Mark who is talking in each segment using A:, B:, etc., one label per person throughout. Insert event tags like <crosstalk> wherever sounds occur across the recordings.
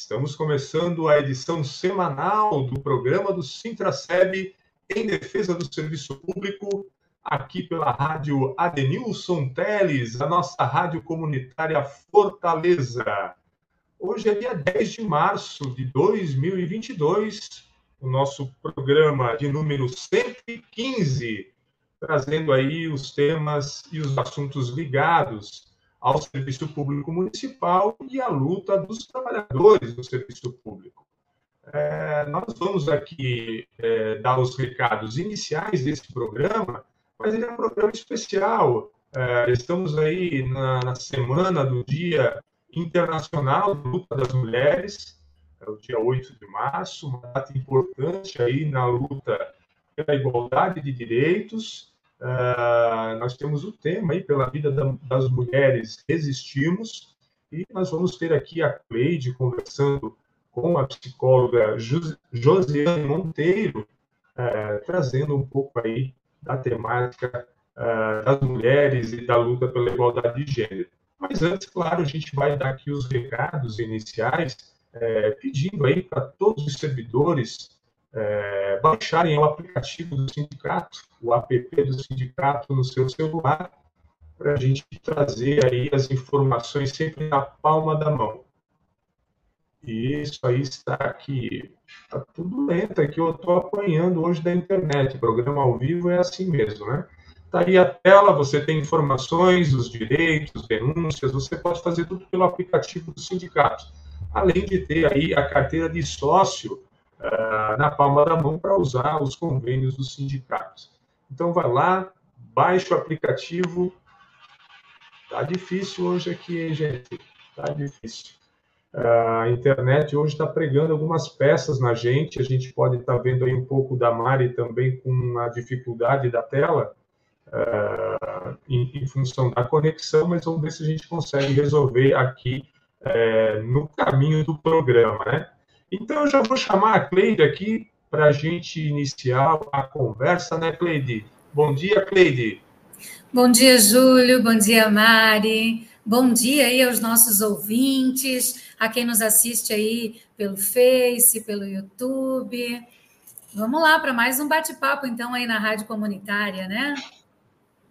A: Estamos começando a edição semanal do programa do Sintraceb em defesa do serviço público, aqui pela rádio Adenilson Teles, a nossa rádio comunitária Fortaleza. Hoje é dia 10 de março de 2022, o nosso programa de número 115, trazendo aí os temas e os assuntos ligados ao serviço público municipal e à luta dos trabalhadores do serviço público. É, nós vamos aqui é, dar os recados iniciais desse programa, mas ele é um programa especial. É, estamos aí na, na, semana do Dia Internacional da Luta das Mulheres, é o dia 8 de março, uma data importante aí na luta pela igualdade de direitos Uh, nós temos o tema aí, pela vida da, das mulheres, resistimos, e nós vamos ter aqui a Cleide conversando com a psicóloga Josiane Monteiro, uh, trazendo um pouco aí da temática uh, das mulheres e da luta pela igualdade de gênero. Mas antes, claro, a gente vai dar aqui os recados iniciais, eh, pedindo aí para todos os servidores é, baixarem o aplicativo do sindicato, o app do sindicato no seu celular, para a gente trazer aí as informações sempre na palma da mão. E isso aí está aqui, está tudo lento aqui, eu estou apanhando hoje da internet, programa ao vivo é assim mesmo, né? Está aí a tela, você tem informações, os direitos, denúncias, você pode fazer tudo pelo aplicativo do sindicato. Além de ter aí a carteira de sócio, uh, na palma da mão para usar os convênios dos sindicatos. Então, vai lá, baixa o aplicativo. Tá difícil hoje aqui, hein, gente? Tá difícil. Uh, a internet hoje está pregando algumas peças na gente. A gente pode estar tá vendo aí um pouco da Mari também com a dificuldade da tela, uh, em, em, função da conexão, mas vamos ver se a gente consegue resolver aqui uh, no caminho do programa, né? Então, eu já vou chamar a Cleide aqui para a gente iniciar a conversa, né, Cleide? Bom dia, Cleide.
B: Bom dia, Júlio. Bom dia, Mari. Bom dia aí aos nossos ouvintes, a quem nos assiste aí pelo Face, pelo YouTube. Vamos lá para mais um bate-papo, então, aí na Rádio Comunitária, né?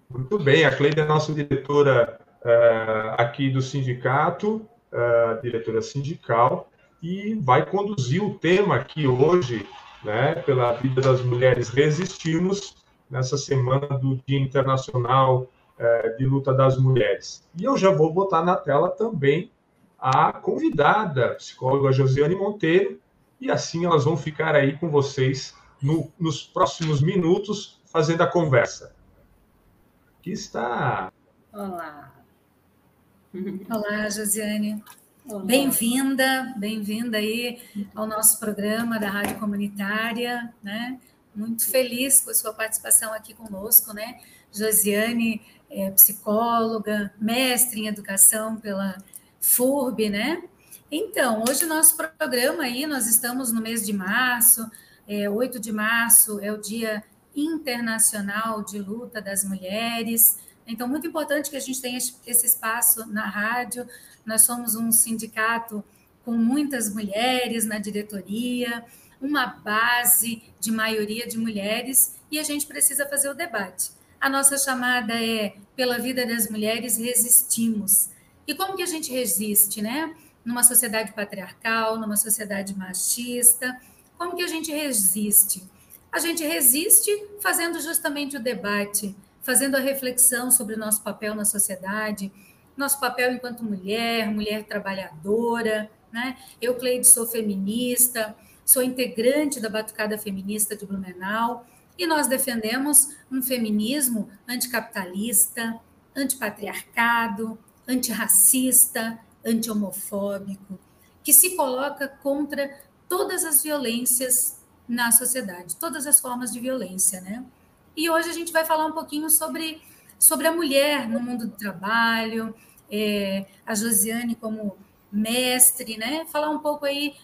A: Muito bem, a Cleide é nossa diretora uh, aqui do sindicato, uh, diretora sindical, e vai conduzir o tema aqui hoje, né, pela vida das mulheres resistimos, nessa semana do Dia Internacional é, de Luta das Mulheres. E eu já vou botar na tela também a convidada, a psicóloga Josiane Monteiro, e assim elas vão ficar aí com vocês no, nos próximos minutos fazendo a conversa. Aqui está.
B: Olá. Olá, Josiane. Bem-vinda, bem-vinda aí ao nosso programa da Rádio Comunitária, né? Muito feliz com a sua participação aqui conosco, né? Josiane é psicóloga, mestre em educação pela FURB, né? Então, hoje o nosso programa aí, nós estamos no mês de março, é, 8 de março é o Dia Internacional de Luta das Mulheres, então, muito importante que a gente tenha esse espaço na rádio. Nós somos um sindicato com muitas mulheres na diretoria, uma base de maioria de mulheres, e a gente precisa fazer o debate. A nossa chamada é Pela Vida das Mulheres Resistimos. E como que a gente resiste, né? Numa sociedade patriarcal, numa sociedade machista, como que a gente resiste? A gente resiste fazendo justamente o debate, fazendo a reflexão sobre o nosso papel na sociedade, nosso papel enquanto mulher, mulher trabalhadora. Né? Eu, Cleide, sou feminista, sou integrante da Batucada Feminista de Blumenau e nós defendemos um feminismo anticapitalista, antipatriarcado, antirracista, anti-homofóbico, que se coloca contra todas as violências na sociedade, todas as formas de violência, né? E hoje a gente vai falar um pouquinho sobre, sobre a mulher no mundo do trabalho, é, a Josiane como mestre, né? Falar um pouco aí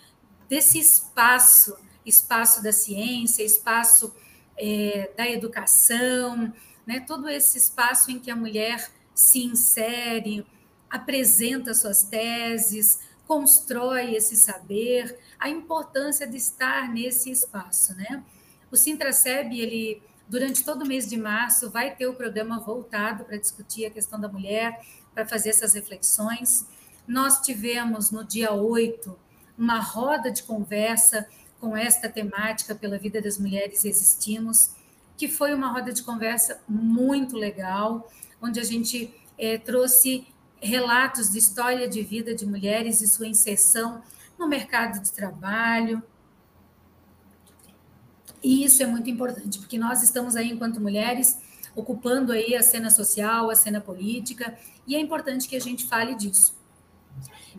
B: desse espaço, espaço da ciência, espaço é, da educação, né? Todo esse espaço em que a mulher se insere, apresenta suas teses, constrói esse saber, a importância de estar nesse espaço, né? O Sintraceb, ele durante todo o mês de março vai ter o programa voltado para discutir a questão da mulher, para fazer essas reflexões. Nós tivemos no dia 8 uma roda de conversa com esta temática pela vida das mulheres existimos, que foi uma roda de conversa muito legal, onde a gente é, trouxe relatos de história de vida de mulheres e sua inserção no mercado de trabalho. E isso é muito importante, porque nós estamos aí, enquanto mulheres, ocupando aí a cena social, a cena política, e é importante que a gente fale disso.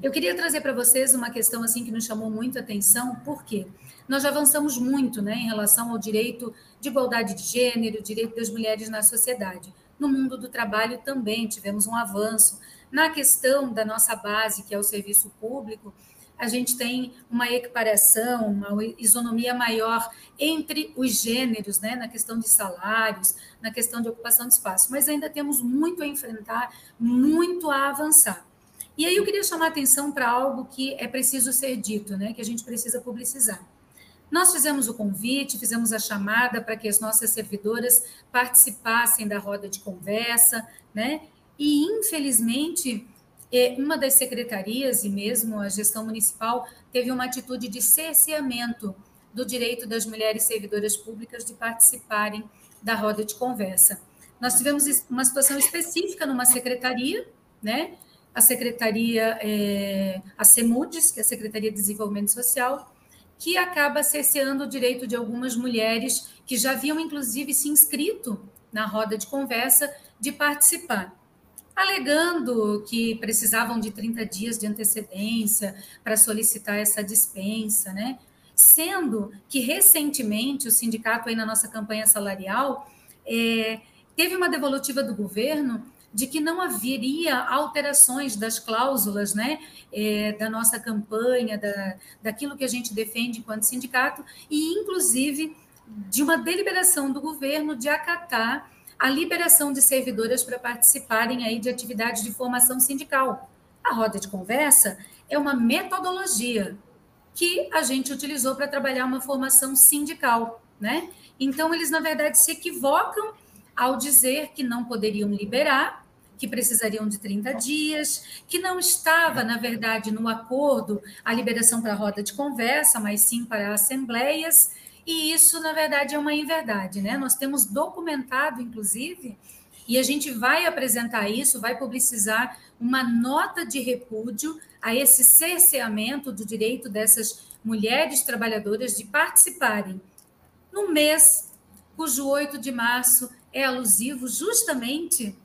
B: Eu queria trazer para vocês uma questão assim que nos chamou muito a atenção, porque nós já avançamos muito, né, em relação ao direito de igualdade de gênero, direito das mulheres na sociedade. No mundo do trabalho também tivemos um avanço. Na questão da nossa base, que é o serviço público, a gente tem uma equiparação, uma isonomia maior entre os gêneros, né, na questão de salários, na questão de ocupação de espaço, mas ainda temos muito a enfrentar, muito a avançar. E aí eu queria chamar a atenção para algo que é preciso ser dito, né, que a gente precisa publicizar. Nós fizemos o convite, fizemos a chamada para que as nossas servidoras participassem da roda de conversa, né? E, infelizmente, uma das secretarias e mesmo a gestão municipal teve uma atitude de cerceamento do direito das mulheres servidoras públicas de participarem da roda de conversa. Nós tivemos uma situação específica numa secretaria, né? A secretaria, é, a CEMUDES, que é a Secretaria de Desenvolvimento Social, que acaba cerceando o direito de algumas mulheres que já haviam, inclusive, se inscrito na roda de conversa de participar alegando que precisavam de 30 dias de antecedência para solicitar essa dispensa, né? Sendo que recentemente o sindicato aí na nossa campanha salarial é, teve uma devolutiva do governo de que não haveria alterações das cláusulas né, é, da nossa campanha, da, daquilo que a gente defende enquanto sindicato, e inclusive de uma deliberação do governo de acatar a liberação de servidoras para participarem aí de atividades de formação sindical. A roda de conversa é uma metodologia que a gente utilizou para trabalhar uma formação sindical, né? Então eles na verdade se equivocam ao dizer que não poderiam liberar, que precisariam de 30 dias, que não estava, na verdade, no acordo a liberação para a roda de conversa, mas sim para assembleias, e isso, na verdade, é uma inverdade, né? Nós temos documentado, inclusive, e a gente vai apresentar isso, vai publicizar uma nota de repúdio a esse cerceamento do direito dessas mulheres trabalhadoras de participarem no mês cujo 8 de março é alusivo justamente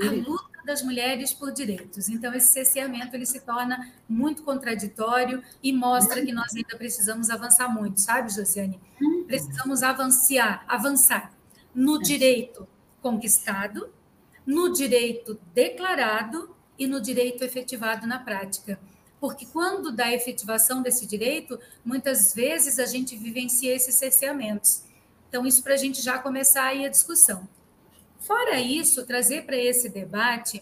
B: à luta das mulheres por direitos. Então, esse cerceamento ele se torna muito contraditório e mostra que nós ainda precisamos avançar muito, sabe, Josiane? Uhum. Precisamos avançar, avançar no direito conquistado, no direito declarado e no direito efetivado na prática. Porque quando da efetivação desse direito, muitas vezes a gente vivencia esses cerceamentos. Então, isso para a gente já começar aí a discussão. Fora isso, trazer para esse debate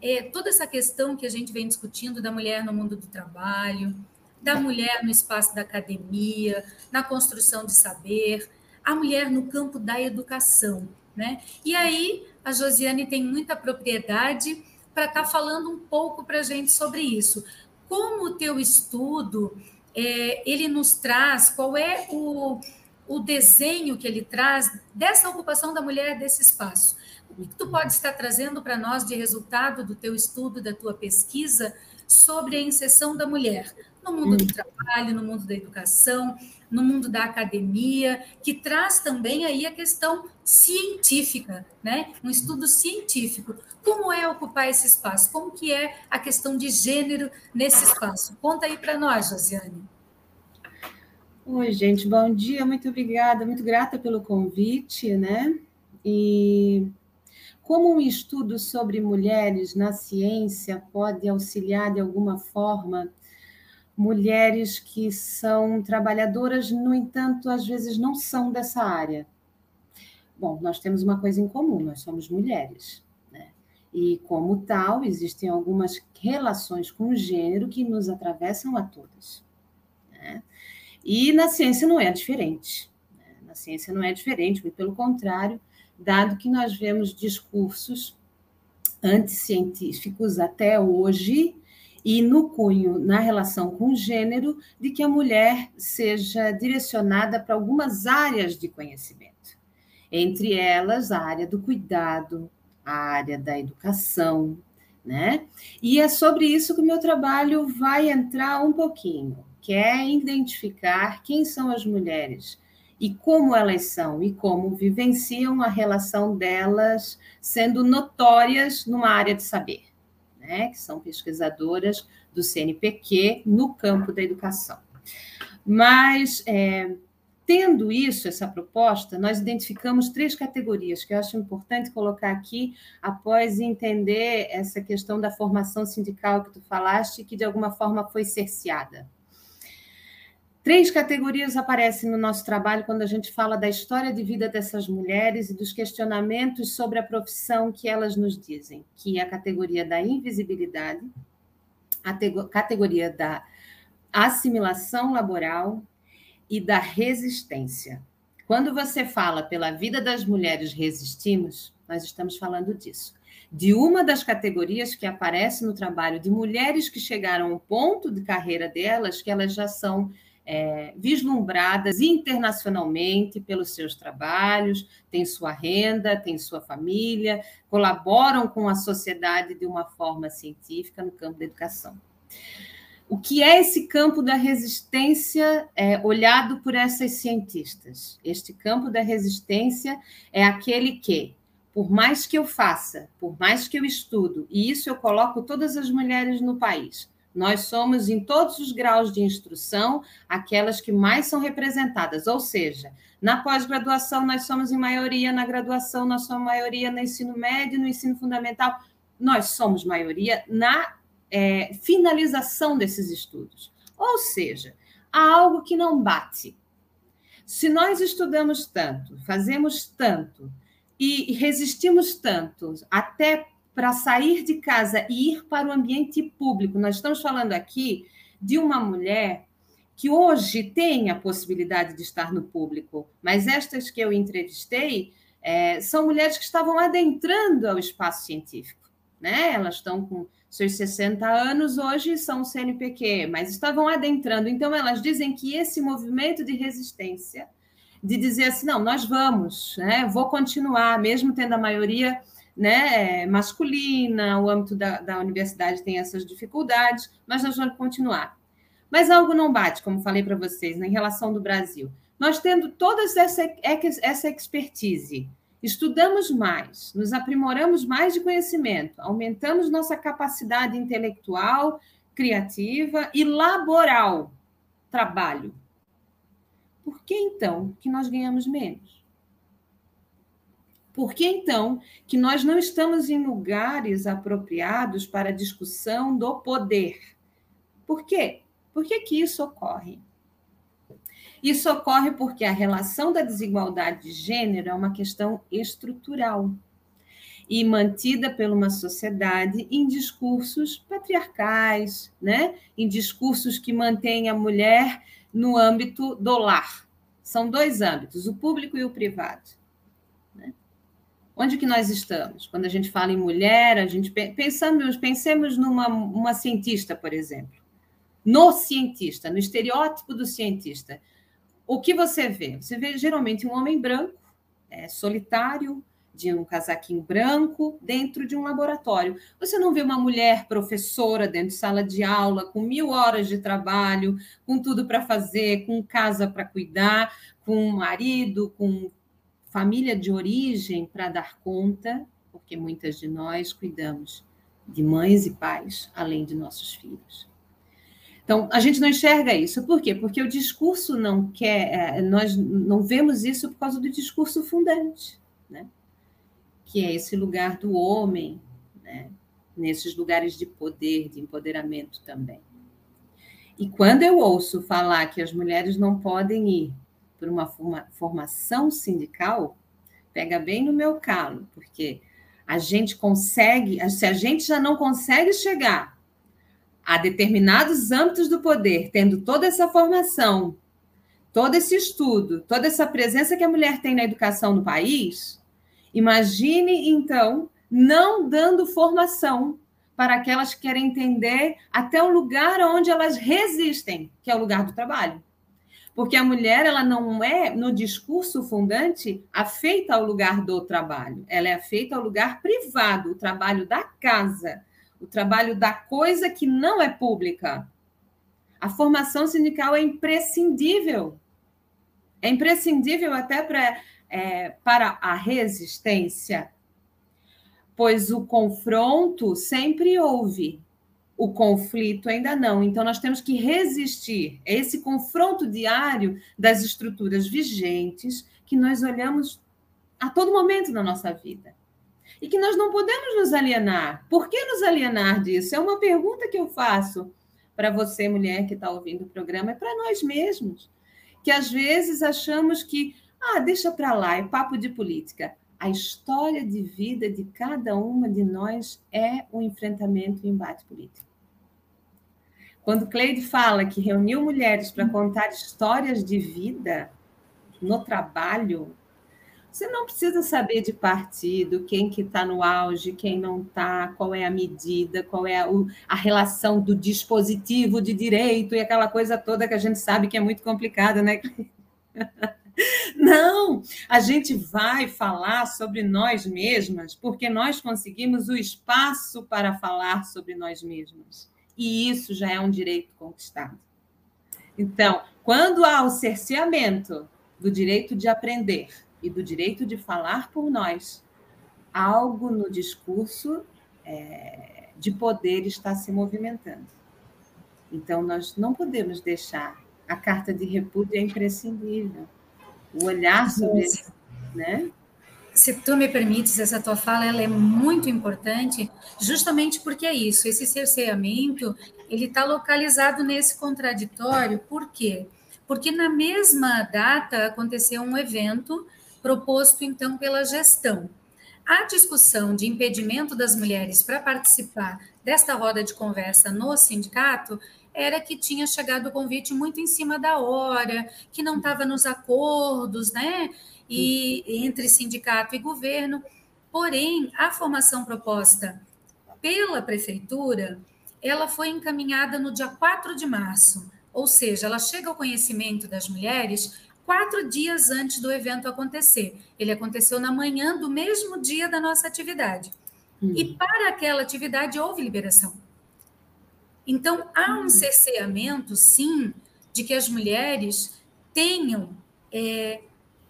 B: é, toda essa questão que a gente vem discutindo da mulher no mundo do trabalho, da mulher no espaço da academia, na construção de saber, a mulher no campo da educação. Né? E aí, a Josiane tem muita propriedade para estar tá falando um pouco para a gente sobre isso. Como o teu estudo, é, ele nos traz, qual é o, o desenho que ele traz dessa ocupação da mulher desse espaço. O que tu pode estar trazendo para nós de resultado do teu estudo, da tua pesquisa sobre a inserção da mulher no mundo do hum. trabalho, no mundo da educação, no mundo da academia, que traz também aí a questão científica, né? Um estudo científico. Como é ocupar esse espaço? Como que é a questão de gênero nesse espaço? Conta aí para nós, Josiane.
C: Oi, gente, bom dia, muito obrigada, muito grata pelo convite, né? E como um estudo sobre mulheres na ciência pode auxiliar de alguma forma mulheres que são trabalhadoras, no entanto, às vezes não são dessa área? Bom, nós temos uma coisa em comum, nós somos mulheres. Né? E, como tal, existem algumas relações com o gênero que nos atravessam a todas. E na ciência não é diferente. Né? Na ciência não é diferente, muito pelo contrário, dado que nós vemos discursos anticientíficos até hoje e no cunho, na relação com o gênero, de que a mulher seja direcionada para algumas áreas de conhecimento. Entre elas, a área do cuidado, a área da educação, né? E é sobre isso que o meu trabalho vai entrar um pouquinho que é identificar quem são as mulheres e como elas são e como vivenciam a relação delas sendo notórias numa área de saber, né? que são pesquisadoras do CNPq no campo da educação. Mas, é, tendo isso, essa proposta, nós identificamos três categorias que eu acho importante colocar aqui após entender essa questão da formação sindical que tu falaste, que de alguma forma foi cerceada. Três categorias aparecem no nosso trabalho quando a gente fala da história de vida dessas mulheres e dos questionamentos sobre a profissão que elas nos dizem, que é a categoria da invisibilidade, a categoria da assimilação laboral e da resistência. Quando você fala pela vida das mulheres resistimos, nós estamos falando disso. De uma das categorias que aparece no trabalho de mulheres que chegaram ao ponto de carreira delas que elas já são é, vislumbradas internacionalmente pelos seus trabalhos, têm sua renda, têm sua família, colaboram com a sociedade de uma forma científica no campo da educação. O que é esse campo da resistência é, olhado por essas cientistas? Este campo da resistência é aquele que, por mais que eu faça, por mais que eu estudo, e isso eu coloco todas as mulheres no país, nós somos, em todos os graus de instrução, aquelas que mais são representadas, ou seja, na pós-graduação nós somos em maioria, na graduação nós somos maioria, no ensino médio, no ensino fundamental, nós somos maioria na é, finalização desses estudos. Ou seja, há algo que não bate. Se nós estudamos tanto, fazemos tanto e resistimos tanto até para sair de casa e ir para o ambiente público. Nós estamos falando aqui de uma mulher que hoje tem a possibilidade de estar no público, mas estas que eu entrevistei é, são mulheres que estavam adentrando ao espaço científico. Né? Elas estão com seus 60 anos hoje, são CNPq, mas estavam adentrando. Então, elas dizem que esse movimento de resistência, de dizer assim, não, nós vamos, né? vou continuar, mesmo tendo a maioria né, masculina, o âmbito da, da universidade tem essas dificuldades, mas nós vamos continuar. Mas algo não bate, como falei para vocês, na relação do Brasil. Nós tendo toda essa, essa expertise, estudamos mais, nos aprimoramos mais de conhecimento, aumentamos nossa capacidade intelectual, criativa e laboral, trabalho. Por que então que nós ganhamos menos? Por que então que nós não estamos em lugares apropriados para a discussão do poder? Por quê? Por que, que isso ocorre? Isso ocorre porque a relação da desigualdade de gênero é uma questão estrutural e mantida por uma sociedade em discursos patriarcais, né? em discursos que mantêm a mulher no âmbito do lar. São dois âmbitos, o público e o privado. Onde que nós estamos? Quando a gente fala em mulher, a gente pensamos, pensemos numa uma cientista, por exemplo. No cientista, no estereótipo do cientista. O que você vê? Você vê geralmente um homem branco, é, solitário, de um casaquinho branco, dentro de um laboratório. Você não vê uma mulher professora dentro de sala de aula, com mil horas de trabalho, com tudo para fazer, com casa para cuidar, com um marido, com família de origem para dar conta, porque muitas de nós cuidamos de mães e pais, além de nossos filhos. Então, a gente não enxerga isso. Por quê? Porque o discurso não quer, é, nós não vemos isso por causa do discurso fundante, né? que é esse lugar do homem, né? nesses lugares de poder, de empoderamento também. E quando eu ouço falar que as mulheres não podem ir por uma formação sindical, pega bem no meu calo, porque a gente consegue, se a gente já não consegue chegar a determinados âmbitos do poder, tendo toda essa formação, todo esse estudo, toda essa presença que a mulher tem na educação no país, imagine então não dando formação para aquelas que querem entender até o lugar onde elas resistem, que é o lugar do trabalho. Porque a mulher, ela não é, no discurso fundante, afeita ao lugar do trabalho. Ela é afeita ao lugar privado, o trabalho da casa, o trabalho da coisa que não é pública. A formação sindical é imprescindível. É imprescindível até para, é, para a resistência, pois o confronto sempre houve, o conflito ainda não. Então, nós temos que resistir a esse confronto diário das estruturas vigentes que nós olhamos a todo momento na nossa vida. E que nós não podemos nos alienar. Por que nos alienar disso? É uma pergunta que eu faço para você, mulher que está ouvindo o programa, é para nós mesmos. Que às vezes achamos que, ah, deixa para lá, é papo de política. A história de vida de cada uma de nós é o enfrentamento e um embate político. Quando Cleide fala que reuniu mulheres para contar histórias de vida no trabalho, você não precisa saber de partido, quem que está no auge, quem não está, qual é a medida, qual é a, a, relação do dispositivo de direito e aquela coisa toda que a gente sabe que é muito complicada, né? <laughs> Não, a gente vai falar sobre nós mesmas porque nós conseguimos o espaço para falar sobre nós mesmas e isso já é um direito conquistado. Então, quando há o cerceamento do direito de aprender e do direito de falar por nós, algo no discurso é, de poder está se movimentando. Então, nós não podemos deixar. A carta de repúdio é imprescindível. O olhar sobre. Né?
B: se tu me permites, essa tua fala ela é muito importante, justamente porque é isso, esse cerceamento, ele está localizado nesse contraditório, por quê? Porque na mesma data aconteceu um evento proposto, então, pela gestão. A discussão de impedimento das mulheres para participar desta roda de conversa no sindicato era que tinha chegado o convite muito em cima da hora, que não estava nos acordos, né? e entre sindicato e governo. Porém, a formação proposta pela prefeitura, ela foi encaminhada no dia 4 de março, ou seja, ela chega ao conhecimento das mulheres quatro dias antes do evento acontecer. Ele aconteceu na manhã do mesmo dia da nossa atividade. Hum. E para aquela atividade houve liberação. Então, há um hum. cerceamento, sim, de que as mulheres tenham é,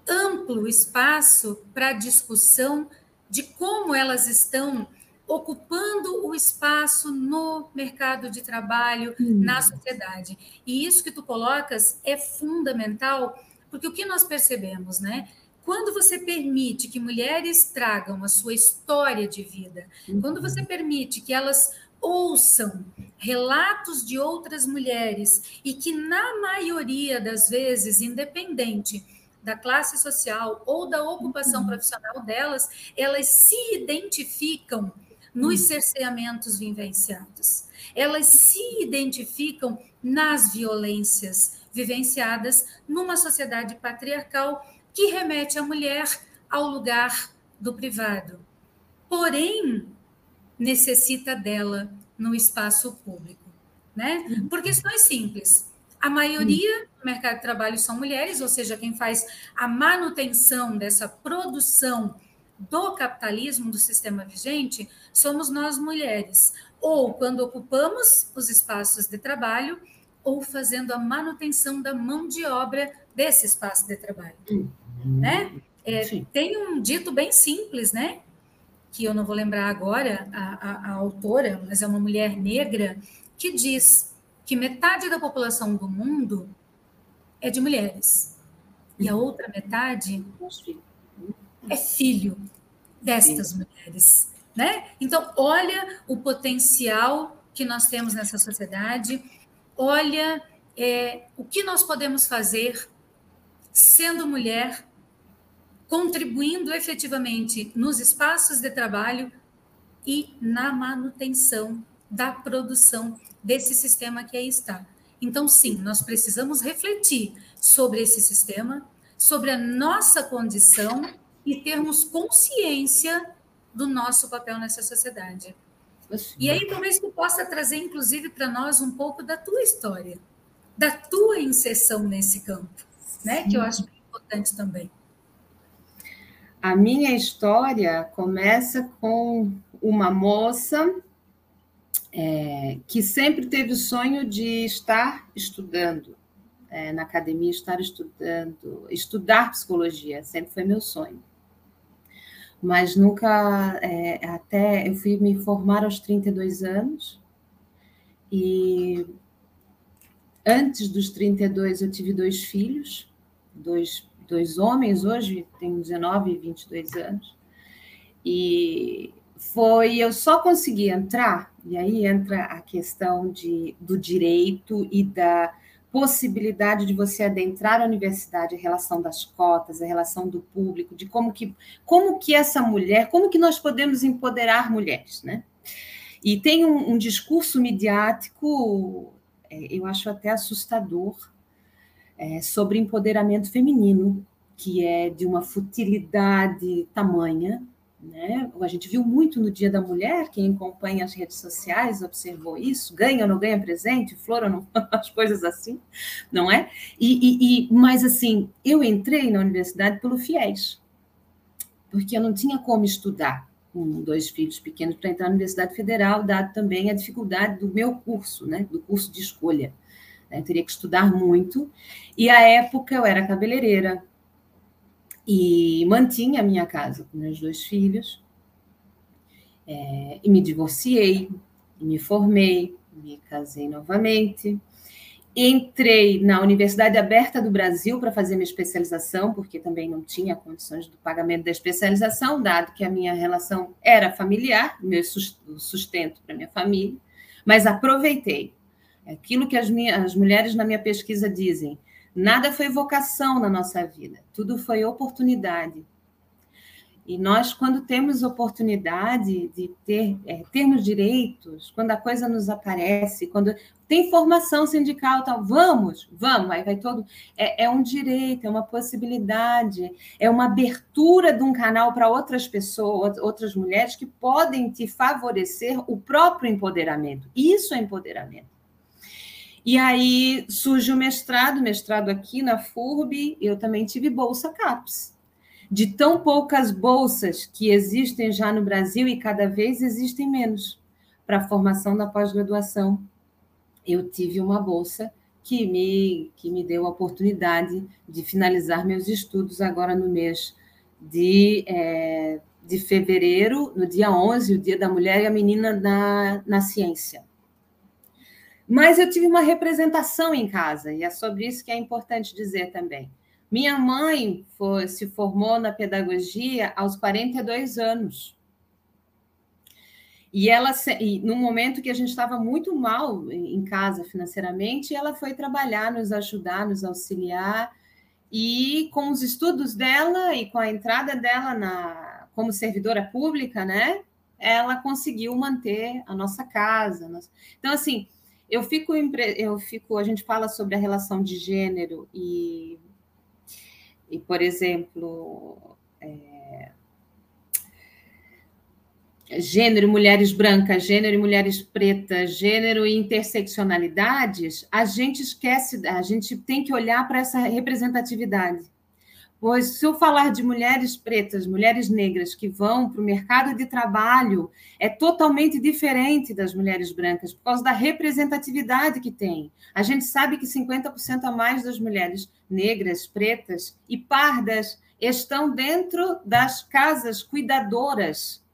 B: amplo espaço para discussão de como elas estão ocupando o espaço no mercado de trabalho, hum. na sociedade. E isso que tu colocas é fundamental, porque o que nós percebemos, né? Quando você permite que mulheres tragam a sua história de vida, uhum. quando você permite que elas ouçam relatos de outras mulheres e que, na maioria das vezes, independente da classe social ou da ocupação uhum. profissional delas, elas se identificam nos uhum. cerceamentos vivenciados. Elas se identificam nas violências vivenciadas numa sociedade patriarcal que remete a mulher ao lugar do privado. Porém, necessita dela no espaço público, né? Uhum. Por questões simples. A maioria do mercado de trabalho são mulheres, ou seja, quem faz a manutenção dessa produção do capitalismo, do sistema vigente, somos nós mulheres. Ou quando ocupamos os espaços de trabalho, ou fazendo a manutenção da mão de obra desse espaço de trabalho. Uhum. Né? É, tem um dito bem simples, né? Que eu não vou lembrar agora a, a, a autora, mas é uma mulher negra, que diz que metade da população do mundo é de mulheres e a outra metade é filho destas mulheres, né? Então, olha o potencial que nós temos nessa sociedade, olha é, o que nós podemos fazer sendo mulher, contribuindo efetivamente nos espaços de trabalho e na manutenção da produção desse sistema que aí está. Então, sim, nós precisamos refletir sobre esse sistema, sobre a nossa condição e termos consciência do nosso papel nessa sociedade. E aí, talvez tu possa trazer, inclusive, para nós um pouco da tua história, da tua inserção nesse campo, né? Que eu acho importante também.
C: A minha história começa com uma moça é, que sempre teve o sonho de estar estudando é, na academia, estar estudando, estudar psicologia, sempre foi meu sonho. Mas nunca, é, até eu fui me formar aos 32 anos, e antes dos 32 eu tive dois filhos, dois, dois homens, hoje tenho 19 e 22 anos, e foi eu só consegui entrar, e aí entra a questão de, do direito e da possibilidade de você adentrar a universidade, a relação das cotas, a relação do público, de como que, como que essa mulher, como que nós podemos empoderar mulheres, né? E tem um, um discurso midiático, é, eu acho até assustador, é, sobre empoderamento feminino, que é de uma futilidade tamanha, né? A gente viu muito no Dia da Mulher, quem acompanha as redes sociais observou isso, ganha ou não ganha presente, flor ou não, <laughs> as coisas assim, não é? E, e, e, mas assim, eu entrei na universidade pelo FIES, porque eu não tinha como estudar com dois filhos pequenos para entrar na Universidade Federal, dado também a dificuldade do meu curso, né? Do curso de escolha. Eu teria que estudar muito. E à época eu era cabeleireira, e mantinha a minha casa com meus dois filhos. É, e me divorciei, e me formei, me casei novamente. Entrei na Universidade Aberta do Brasil para fazer minha especialização, porque também não tinha condições do pagamento da especialização, dado que a minha relação era familiar, meu sustento para minha família, mas aproveitei. Aquilo que as, as mulheres na minha pesquisa dizem, Nada foi vocação na nossa vida, tudo foi oportunidade. E nós, quando temos oportunidade de ter é, termos direitos, quando a coisa nos aparece, quando tem formação sindical, tal, vamos, vamos, aí vai todo. É, é um direito, é uma possibilidade, é uma abertura de um canal para outras pessoas, outras mulheres que podem te favorecer o próprio empoderamento. Isso é empoderamento. E aí surge o mestrado, mestrado aqui na FURB, eu também tive bolsa CAPES. De tão poucas bolsas que existem já no Brasil e cada vez existem menos para a formação da pós-graduação, eu tive uma bolsa que me, que me deu a oportunidade de finalizar meus estudos agora no mês de, é, de fevereiro, no dia 11, o Dia da Mulher e a Menina na, na Ciência. Mas eu tive uma representação em casa, e é sobre isso que é importante dizer também. Minha mãe foi, se formou na pedagogia aos 42 anos. E ela, no momento que a gente estava muito mal em casa financeiramente, ela foi trabalhar, nos ajudar, nos auxiliar. E com os estudos dela e com a entrada dela na, como servidora pública, né? Ela conseguiu manter a nossa casa. Então, assim, eu fico, eu fico, a gente fala sobre a relação de gênero e, e por exemplo, é, gênero e mulheres brancas, gênero e mulheres pretas, gênero e interseccionalidades, a gente esquece, a gente tem que olhar para essa representatividade. Pois se eu falar de mulheres pretas, mulheres negras que vão para o mercado de trabalho, é totalmente diferente das mulheres brancas, por causa da representatividade que tem. A gente sabe que 50% a mais das mulheres negras, pretas e pardas estão dentro das casas cuidadoras.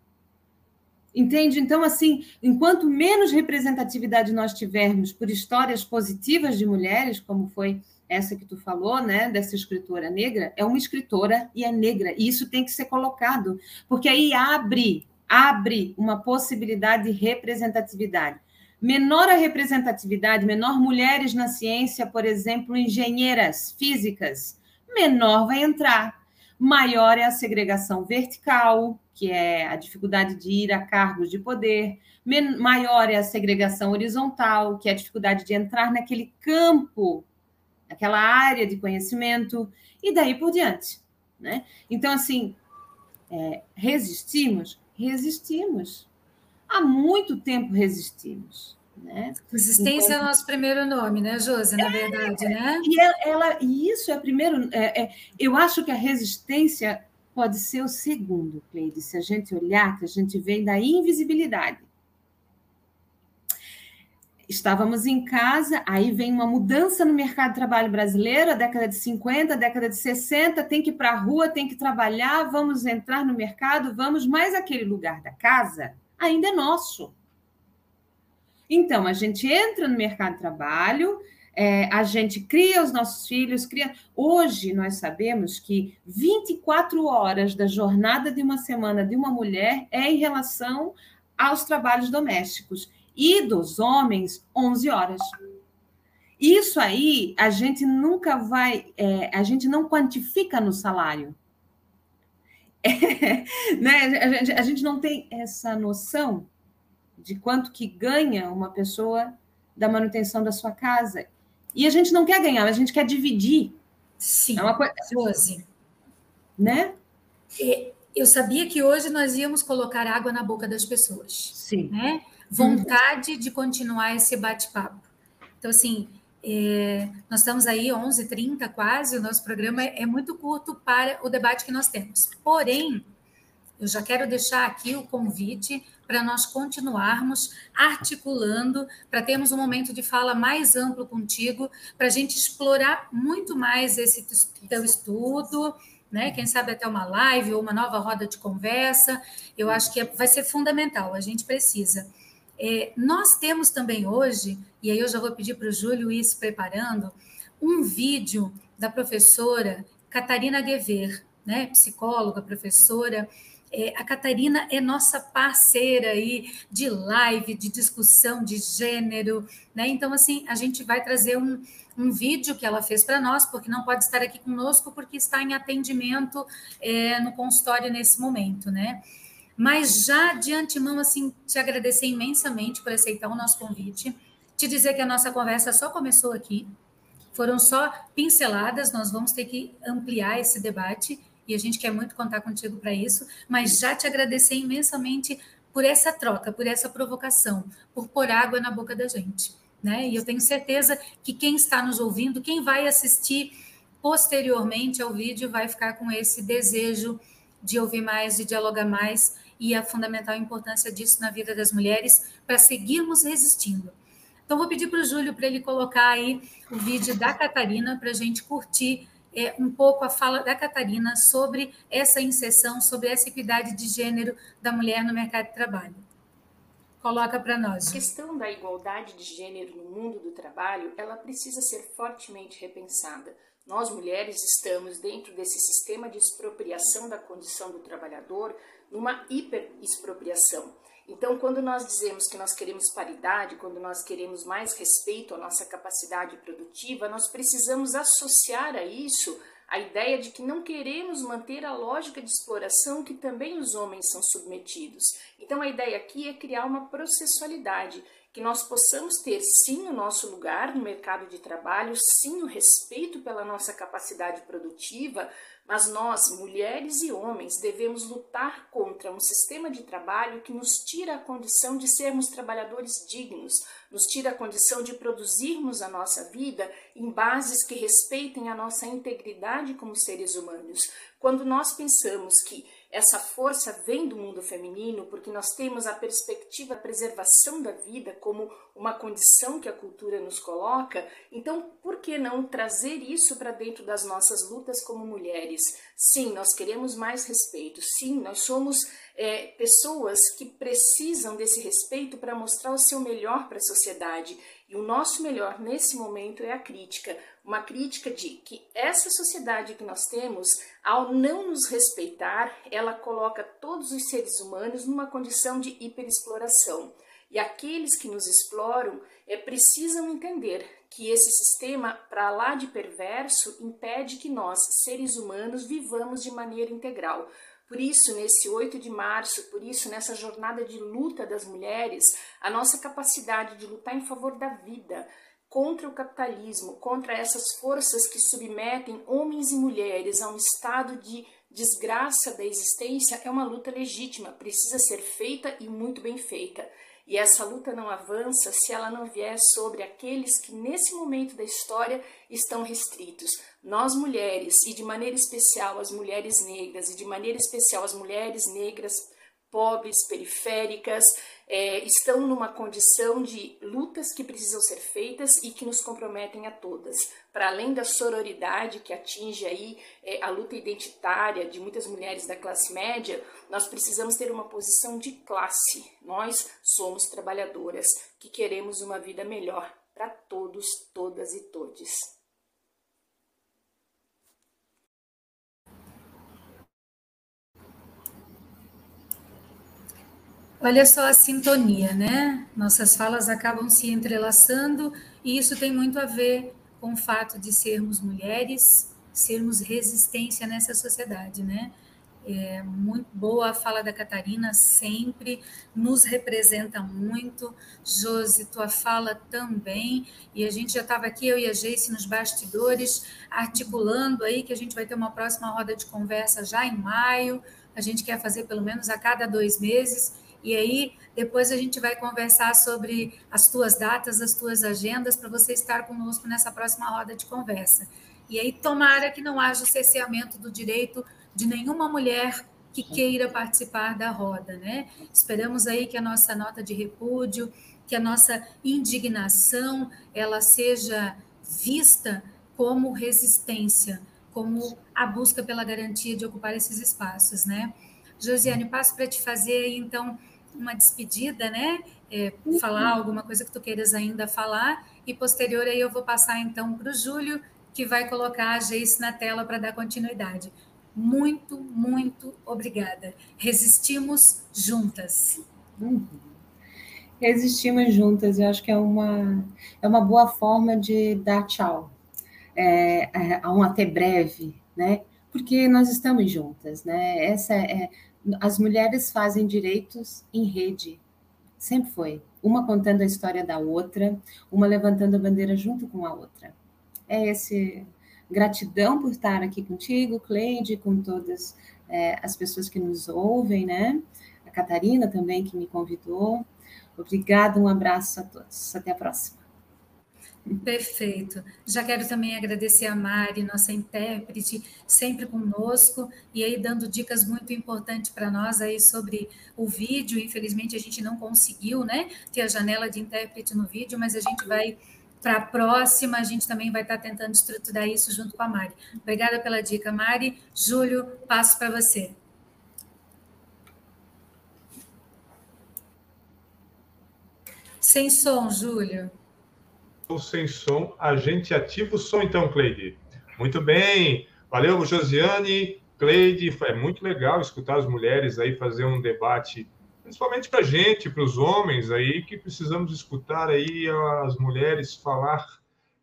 C: Entende? Então, assim, enquanto menos representatividade nós tivermos por histórias positivas de mulheres, como foi essa que tu falou, né, dessa escritora negra, é uma escritora e é negra, e isso tem que ser colocado, porque aí abre, abre uma possibilidade de representatividade. Menor a representatividade, menor mulheres na ciência, por exemplo, engenheiras físicas, menor vai entrar. Maior é a segregação vertical, que é a dificuldade de ir a cargos de poder, maior é a segregação horizontal, que é a dificuldade de entrar naquele campo aquela área de conhecimento, e daí por diante. Né? Então, assim, é, resistimos? Resistimos. Há muito tempo resistimos. Né?
B: Resistência então, é o nosso primeiro nome, né, Josi, na é, verdade, né?
C: E, ela, ela, e isso é primeiro. É, é, eu acho que a resistência pode ser o segundo, Cleide, se a gente olhar, que a gente vem da invisibilidade estávamos em casa, aí vem uma mudança no mercado de trabalho brasileiro, a década de 50, a década de 60, tem que ir para a rua, tem que trabalhar, vamos entrar no mercado, vamos, mas aquele lugar da casa ainda é nosso. Então, a gente entra no mercado de trabalho, é, a gente cria os nossos filhos, cria. Hoje nós sabemos que 24 horas da jornada de uma semana de uma mulher é em relação aos trabalhos domésticos e dos homens 11 horas. Isso aí a gente nunca vai, é, a gente não quantifica no salário. <laughs> É, né? a, gente, a gente não tem essa noção de quanto que ganha uma pessoa da manutenção da sua casa. E a gente não quer ganhar, a gente quer dividir.
B: Sim, é uma coisa... Josi. Né? Eu sabia que hoje nós íamos colocar água na boca das pessoas.
C: Sim.
B: Né? Vontade de continuar esse bate-papo. Então, assim, é, nós estamos aí 11h30 quase, o nosso programa é, é muito curto para o debate que nós temos. Porém, eu já quero deixar aqui o convite para nós continuarmos articulando, para termos um momento de fala mais amplo contigo, para a gente explorar muito mais esse teu estudo, né? Quem sabe até uma live ou uma nova roda de conversa. Eu acho que é, vai ser fundamental, a gente precisa. É, nós temos também hoje, e aí eu já vou pedir para o Júlio ir se preparando, um vídeo da professora Catarina Guever, né, psicóloga, professora. É, a Catarina é nossa parceira aí de live, de discussão de gênero, né? Então, assim, a gente vai trazer um, um vídeo que ela fez para nós, porque não pode estar aqui conosco, porque está em atendimento é, no consultório nesse momento, né? Mas já de antemão, assim, te agradecer imensamente por aceitar o nosso convite, te dizer que a nossa conversa só começou aqui, foram só pinceladas, nós vamos ter que ampliar esse debate e a gente quer muito contar contigo para isso, mas já te agradecer imensamente por essa troca, por essa provocação, por pôr água na boca da gente. Né? E eu tenho certeza que quem está nos ouvindo, quem vai assistir posteriormente ao vídeo, vai ficar com esse desejo de ouvir mais, de dialogar mais e a fundamental importância disso na vida das mulheres para seguirmos resistindo. Então, vou pedir para o Júlio para ele colocar aí o vídeo da Catarina para a gente curtir é, um pouco a fala da Catarina sobre essa inserção, sobre essa equidade de gênero da mulher no mercado de trabalho. Coloca para nós.
D: A questão da igualdade de gênero no mundo do trabalho, ela precisa ser fortemente repensada. Nós mulheres estamos dentro desse sistema de expropriação da condição do trabalhador, numa hiperexpropriação. Então, quando nós dizemos que nós queremos paridade, quando nós queremos mais respeito à nossa capacidade produtiva, nós precisamos associar a isso a ideia de que não queremos manter a lógica de exploração que também os homens são submetidos. Então, a ideia aqui é criar uma processualidade, que nós possamos ter sim o nosso lugar no mercado de trabalho, sim o respeito pela nossa capacidade produtiva, mas nós, mulheres e homens, devemos lutar contra um sistema de trabalho que nos tira a condição de sermos trabalhadores dignos, nos tira a condição de produzirmos a nossa vida em bases que respeitem a nossa integridade como seres humanos. Quando nós pensamos que essa força vem do mundo feminino, porque nós temos a perspectiva da preservação da vida como uma condição que a cultura nos coloca. Então, por que não trazer isso para dentro das nossas lutas como mulheres? Sim, nós queremos mais respeito. Sim, nós somos é, pessoas que precisam desse respeito para mostrar o seu melhor para a sociedade. E o nosso melhor nesse momento é a crítica, uma crítica de que essa sociedade que nós temos, ao não nos respeitar, ela coloca todos os seres humanos numa condição de hiperexploração. E aqueles que nos exploram é, precisam entender que esse sistema, para lá de perverso, impede que nós, seres humanos, vivamos de maneira integral. Por isso, nesse 8 de março, por isso, nessa jornada de luta das mulheres, a nossa capacidade de lutar em favor da vida, contra o capitalismo, contra essas forças que submetem homens e mulheres a um estado de desgraça da existência, é uma luta legítima, precisa ser feita e muito bem feita. E essa luta não avança se ela não vier sobre aqueles que nesse momento da história estão restritos. Nós mulheres, e de maneira especial as mulheres negras, e de maneira especial as mulheres negras pobres, periféricas, é, estão numa condição de lutas que precisam ser feitas e que nos comprometem a todas. Para além da sororidade que atinge aí é, a luta identitária de muitas mulheres da classe média, nós precisamos ter uma posição de classe. Nós somos trabalhadoras que queremos uma vida melhor para todos, todas e todes.
B: Olha só a sintonia, né? Nossas falas acabam se entrelaçando e isso tem muito a ver com o fato de sermos mulheres, sermos resistência nessa sociedade, né? É muito boa a fala da Catarina, sempre nos representa muito. Josi, tua fala também. E a gente já estava aqui, eu e a Geice, nos bastidores, articulando aí que a gente vai ter uma próxima roda de conversa já em maio. A gente quer fazer pelo menos a cada dois meses e aí, depois a gente vai conversar sobre as tuas datas, as tuas agendas, para você estar conosco nessa próxima roda de conversa. E aí, tomara que não haja cerceamento do direito de nenhuma mulher que queira participar da roda, né? Esperamos aí que a nossa nota de repúdio, que a nossa indignação, ela seja vista como resistência, como a busca pela garantia de ocupar esses espaços, né? Josiane, passo para te fazer então uma despedida, né? É, falar alguma coisa que tu queiras ainda falar, e posterior aí eu vou passar então para o Júlio, que vai colocar a Geice na tela para dar continuidade. Muito, muito obrigada. Resistimos juntas.
C: Uhum. Resistimos juntas, eu acho que é uma, é uma boa forma de dar tchau. É, é, um até breve, né? Porque nós estamos juntas, né? Essa é, as mulheres fazem direitos em rede, sempre foi. Uma contando a história da outra, uma levantando a bandeira junto com a outra. É esse gratidão por estar aqui contigo, Cleide, com todas é, as pessoas que nos ouvem, né? A Catarina também que me convidou. Obrigada, um abraço a todos. Até a próxima.
B: Perfeito. Já quero também agradecer a Mari, nossa intérprete, sempre conosco, e aí dando dicas muito importantes para nós aí sobre o vídeo. Infelizmente a gente não conseguiu, né, ter a janela de intérprete no vídeo, mas a gente vai para a próxima, a gente também vai estar tá tentando estruturar isso junto com a Mari. Obrigada pela dica, Mari. Júlio, passo para você. Sem som, Júlio
A: sem som, a gente ativa o som então, Cleide. Muito bem, valeu, Josiane, Cleide, é muito legal escutar as mulheres aí fazer um debate, principalmente para a gente, para os homens aí, que precisamos escutar aí as mulheres falar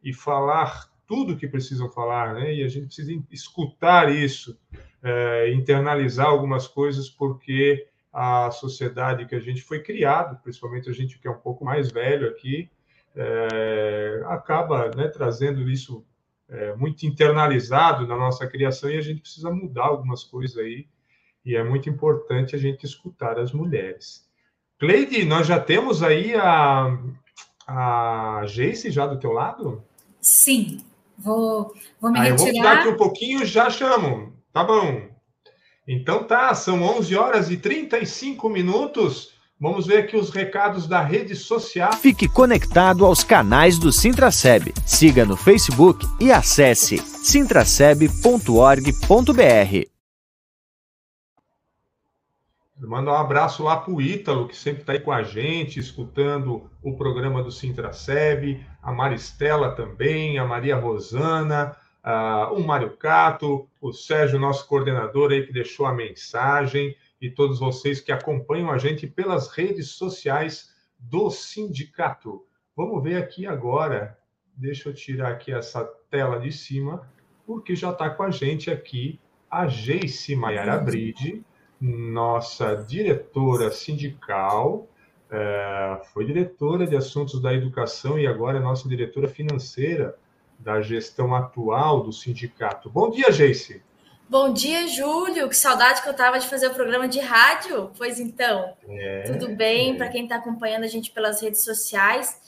A: e falar tudo que precisam falar, né? E a gente precisa escutar isso, é, internalizar algumas coisas, porque a sociedade que a gente foi criado, principalmente a gente que é um pouco mais velho aqui, é, acaba né, trazendo isso é, muito internalizado na nossa criação e a gente precisa mudar algumas coisas aí. E é muito importante a gente escutar as mulheres. Cleide, nós já temos aí a, a Jace já do teu lado?
B: Sim, vou, vou me ah, retirar.
A: Eu vou ficar aqui um pouquinho, já chamo. Tá bom. Então tá, são 11 horas e 35 minutos. Vamos ver aqui os recados da rede social.
E: Fique conectado aos canais do Sintraceb. Siga no Facebook e acesse sintraceb.org.br.
A: Manda um abraço lá para o Ítalo, que sempre está aí com a gente, escutando o programa do Sintraceb, a Maristela também, a Maria Rosana, uh, o Mário Cato, o Sérgio, nosso coordenador aí, que deixou a mensagem, e todos vocês que acompanham a gente pelas redes sociais do sindicato. Vamos ver aqui agora. Deixa eu tirar aqui essa tela de cima, porque já está com a gente aqui a Geice Maiara Bride, nossa diretora sindical, é, foi diretora de assuntos da educação e agora é nossa diretora financeira da gestão atual do sindicato. Bom dia, Geice.
F: Bom dia, Júlio. Que saudade que eu tava de fazer o programa de rádio. Pois então, é, tudo bem é. para quem está acompanhando a gente pelas redes sociais.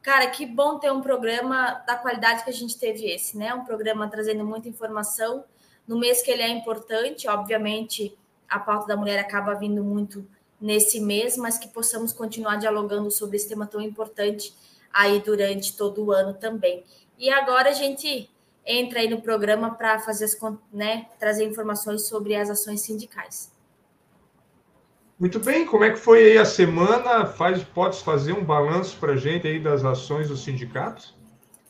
F: Cara, que bom ter um programa da qualidade que a gente teve esse, né? Um programa trazendo muita informação no mês que ele é importante. Obviamente, a pauta da mulher acaba vindo muito nesse mês, mas que possamos continuar dialogando sobre esse tema tão importante aí durante todo o ano também. E agora a gente entra aí no programa para fazer as, né, trazer informações sobre as ações sindicais.
A: Muito bem, como é que foi aí a semana? Faz, pode fazer um balanço para a gente aí das ações dos sindicatos?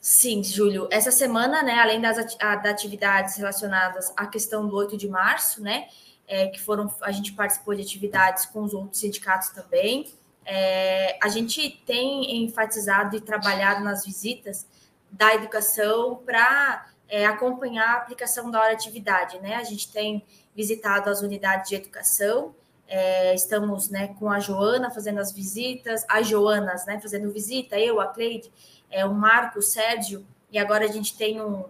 F: Sim, Júlio. Essa semana, né, além das atividades relacionadas à questão do 8 de março, né, é, que foram a gente participou de atividades com os outros sindicatos também. É, a gente tem enfatizado e trabalhado nas visitas da educação para é, acompanhar a aplicação da hora atividade, né? A gente tem visitado as unidades de educação, é, estamos né, com a Joana fazendo as visitas, as Joanas né, fazendo visita, eu, a Cleide, é, o Marco, o Sérgio, e agora a gente tem um,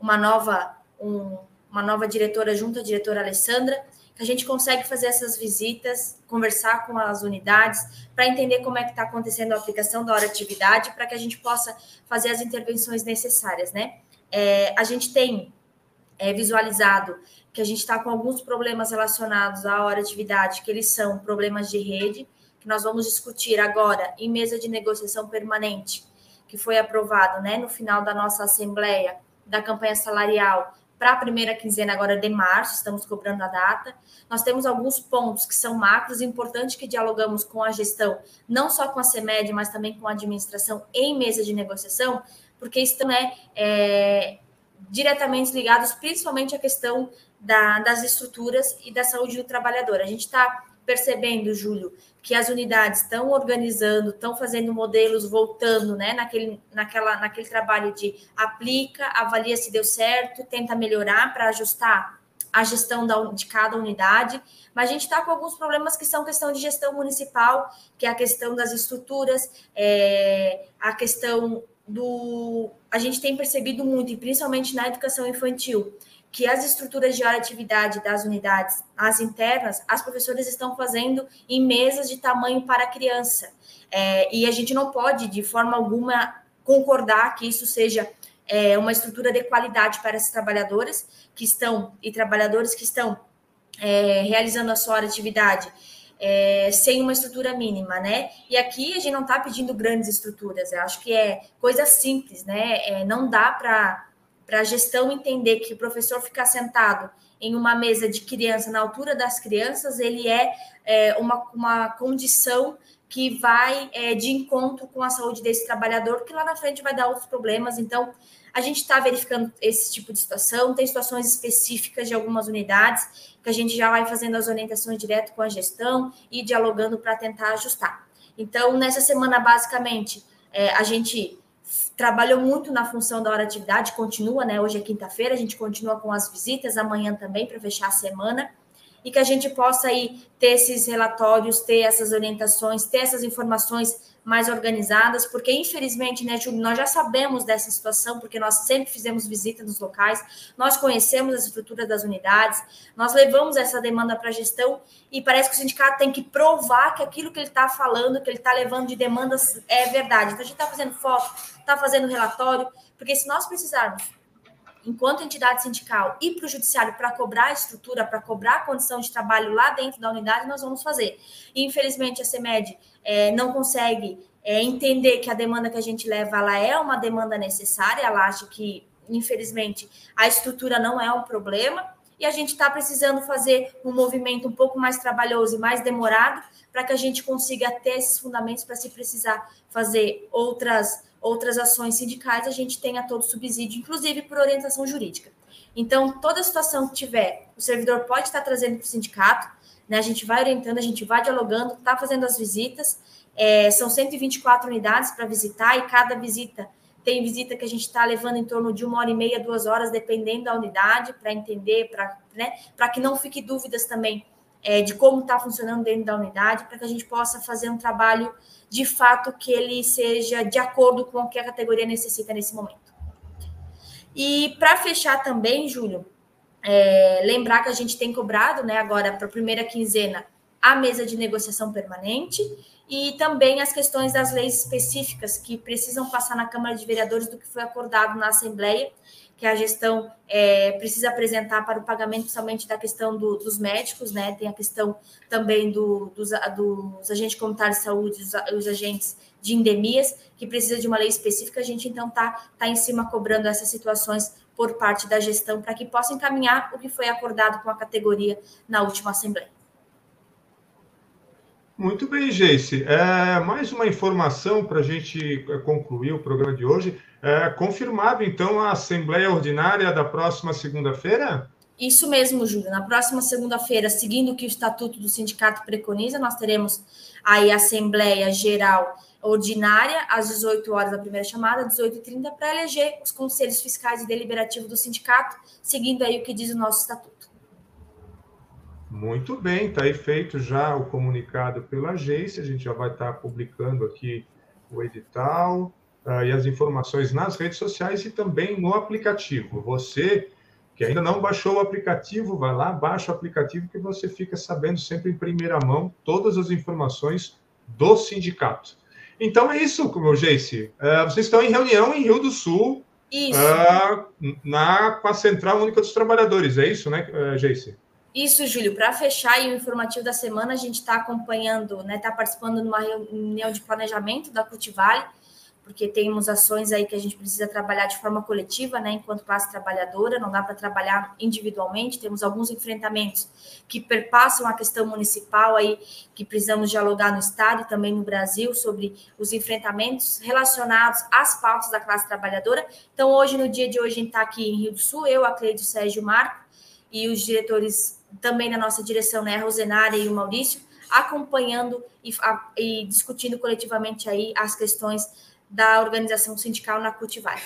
F: uma, nova, um, uma nova diretora junto à diretora Alessandra, a gente consegue fazer essas visitas, conversar com as unidades, para entender como é que está acontecendo a aplicação da hora atividade, para que a gente possa fazer as intervenções necessárias, né? É, a gente tem é, visualizado que a gente está com alguns problemas relacionados à hora atividade, que eles são problemas de rede, que nós vamos discutir agora em mesa de negociação permanente, que foi aprovado né, no final da nossa assembleia da campanha salarial para a primeira quinzena agora de março, estamos cobrando a data. Nós temos alguns pontos que são macros, importante que dialogamos com a gestão, não só com a CEMED, mas também com a administração em mesa de negociação, porque estão né, é, diretamente ligados principalmente à questão da, das estruturas e da saúde do trabalhador. A gente está percebendo, Júlio, que as unidades estão organizando, estão fazendo modelos, voltando, né, naquele, naquela, naquele trabalho de aplica, avalia se deu certo, tenta melhorar para ajustar a gestão da, de cada unidade, mas a gente está com alguns problemas que são questão de gestão municipal, que é a questão das estruturas, é, a questão do. A gente tem percebido muito, e principalmente na educação infantil, que as estruturas de hora atividade das unidades, as internas, as professoras estão fazendo em mesas de tamanho para criança. É, e a gente não pode, de forma alguma, concordar que isso seja é, uma estrutura de qualidade para essas trabalhadoras que estão e trabalhadores que estão é, realizando a sua atividade é, sem uma estrutura mínima, né? E aqui a gente não está pedindo grandes estruturas, eu acho que é coisa simples, né? É, não dá para para a gestão entender que o professor ficar sentado em uma mesa de criança na altura das crianças, ele é, é uma, uma condição que vai é, de encontro com a saúde desse trabalhador, que lá na frente vai dar outros problemas. Então, a gente está verificando esse tipo de situação, tem situações específicas de algumas unidades que a gente já vai fazendo as orientações direto com a gestão e dialogando para tentar ajustar. Então, nessa semana, basicamente, é, a gente trabalhou muito na função da hora atividade, continua, né? Hoje é quinta-feira, a gente continua com as visitas, amanhã também, para fechar a semana, e que a gente possa aí ter esses relatórios, ter essas orientações, ter essas informações mais organizadas, porque infelizmente, né, Júlio, nós já sabemos dessa situação, porque nós sempre fizemos visita nos locais, nós conhecemos a estrutura das unidades, nós levamos essa demanda para a gestão e parece que o sindicato tem que provar que aquilo que ele está falando, que ele está levando de demandas é verdade. Então a gente está fazendo foto, está fazendo relatório, porque se nós precisarmos enquanto entidade sindical, ir para o judiciário para cobrar a estrutura, para cobrar a condição de trabalho lá dentro da unidade, nós vamos fazer. E, infelizmente, a CEMED é, não consegue é, entender que a demanda que a gente leva ela é uma demanda necessária, ela acha que, infelizmente, a estrutura não é um problema, e a gente está precisando fazer um movimento um pouco mais trabalhoso e mais demorado para que a gente consiga ter esses fundamentos para se precisar fazer outras outras ações sindicais, a gente tenha todo subsídio, inclusive por orientação jurídica. Então, toda situação que tiver, o servidor pode estar trazendo para o sindicato, né? A gente vai orientando, a gente vai dialogando, está fazendo as visitas. É, são 124 unidades para visitar e cada visita tem visita que a gente está levando em torno de uma hora e meia, duas horas, dependendo da unidade, para entender, para né, que não fique dúvidas também é, de como está funcionando dentro da unidade, para que a gente possa fazer um trabalho de fato que ele seja de acordo com o que a categoria necessita nesse momento. E para fechar também, Júlio, é, lembrar que a gente tem cobrado, né, agora para a primeira quinzena, a mesa de negociação permanente e também as questões das leis específicas que precisam passar na Câmara de Vereadores do que foi acordado na Assembleia, que a gestão é, precisa apresentar para o pagamento somente da questão do, dos médicos, né? Tem a questão também do, dos, dos, agentes comunitários de saúde, os, os, agentes de endemias, que precisa de uma lei específica. A gente então está tá em cima cobrando essas situações por parte da gestão para que possa encaminhar o que foi acordado com a categoria na última Assembleia.
A: Muito bem, Geice. É, mais uma informação para a gente é, concluir o programa de hoje. É, confirmado, então, a Assembleia Ordinária da próxima segunda-feira?
F: Isso mesmo, Júlio. Na próxima segunda-feira, seguindo o que o Estatuto do Sindicato preconiza, nós teremos aí a Assembleia Geral Ordinária, às 18 horas da primeira chamada, 18h30, para eleger os conselhos fiscais e deliberativos do sindicato, seguindo aí o que diz o nosso Estatuto.
A: Muito bem, está aí feito já o comunicado pela agência, a gente já vai estar tá publicando aqui o edital uh, e as informações nas redes sociais e também no aplicativo. Você que ainda não baixou o aplicativo, vai lá, baixa o aplicativo que você fica sabendo sempre em primeira mão todas as informações do sindicato. Então é isso, meu Jace. Uh, vocês estão em reunião em Rio do Sul, uh, na, com a Central Única dos Trabalhadores, é isso, né, uh, Jace?
F: Isso, Júlio. Para fechar o informativo da semana, a gente está acompanhando, está né, tá participando de uma reunião de planejamento da Cultivale, porque temos ações aí que a gente precisa trabalhar de forma coletiva, né, enquanto classe trabalhadora, não dá para trabalhar individualmente, temos alguns enfrentamentos que perpassam a questão municipal aí, que precisamos dialogar no Estado e também no Brasil sobre os enfrentamentos relacionados às pautas da classe trabalhadora. Então, hoje, no dia de hoje, a gente está aqui em Rio do Sul, eu, a Cleide Sérgio Marco, e os diretores também na nossa direção, né, a Rosenária e o Maurício, acompanhando e, a, e discutindo coletivamente aí as questões da organização sindical na Cultivar.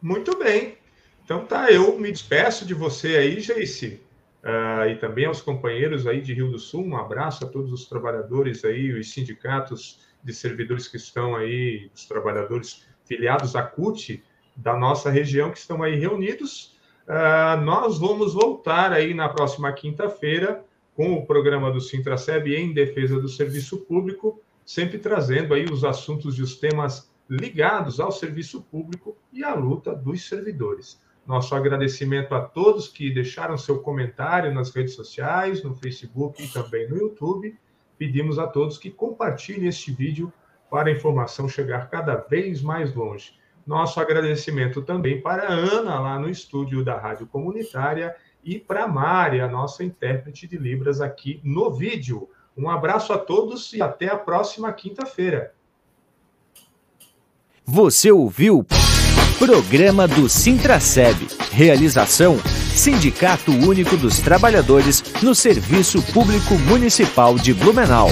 A: Muito bem. Então tá, eu me despeço de você aí, Jeice, uh, e também aos companheiros aí de Rio do Sul. Um abraço a todos os trabalhadores aí, os sindicatos de servidores que estão aí, os trabalhadores filiados à CUT da nossa região que estão aí reunidos Uh, nós vamos voltar aí na próxima quinta-feira com o programa do Sintraceb em defesa do serviço público, sempre trazendo aí os assuntos e os temas ligados ao serviço público e à luta dos servidores. Nosso agradecimento a todos que deixaram seu comentário nas redes sociais, no Facebook e também no YouTube. Pedimos a todos que compartilhem este vídeo para a informação chegar cada vez mais longe. Nosso agradecimento também para a Ana, lá no estúdio da Rádio Comunitária, e para a Mari, a nossa intérprete de Libras aqui no vídeo. Um abraço a todos e até a próxima quinta-feira.
E: Você ouviu Programa do Sintraceb. Realização Sindicato Único dos Trabalhadores no Serviço Público Municipal de Blumenau.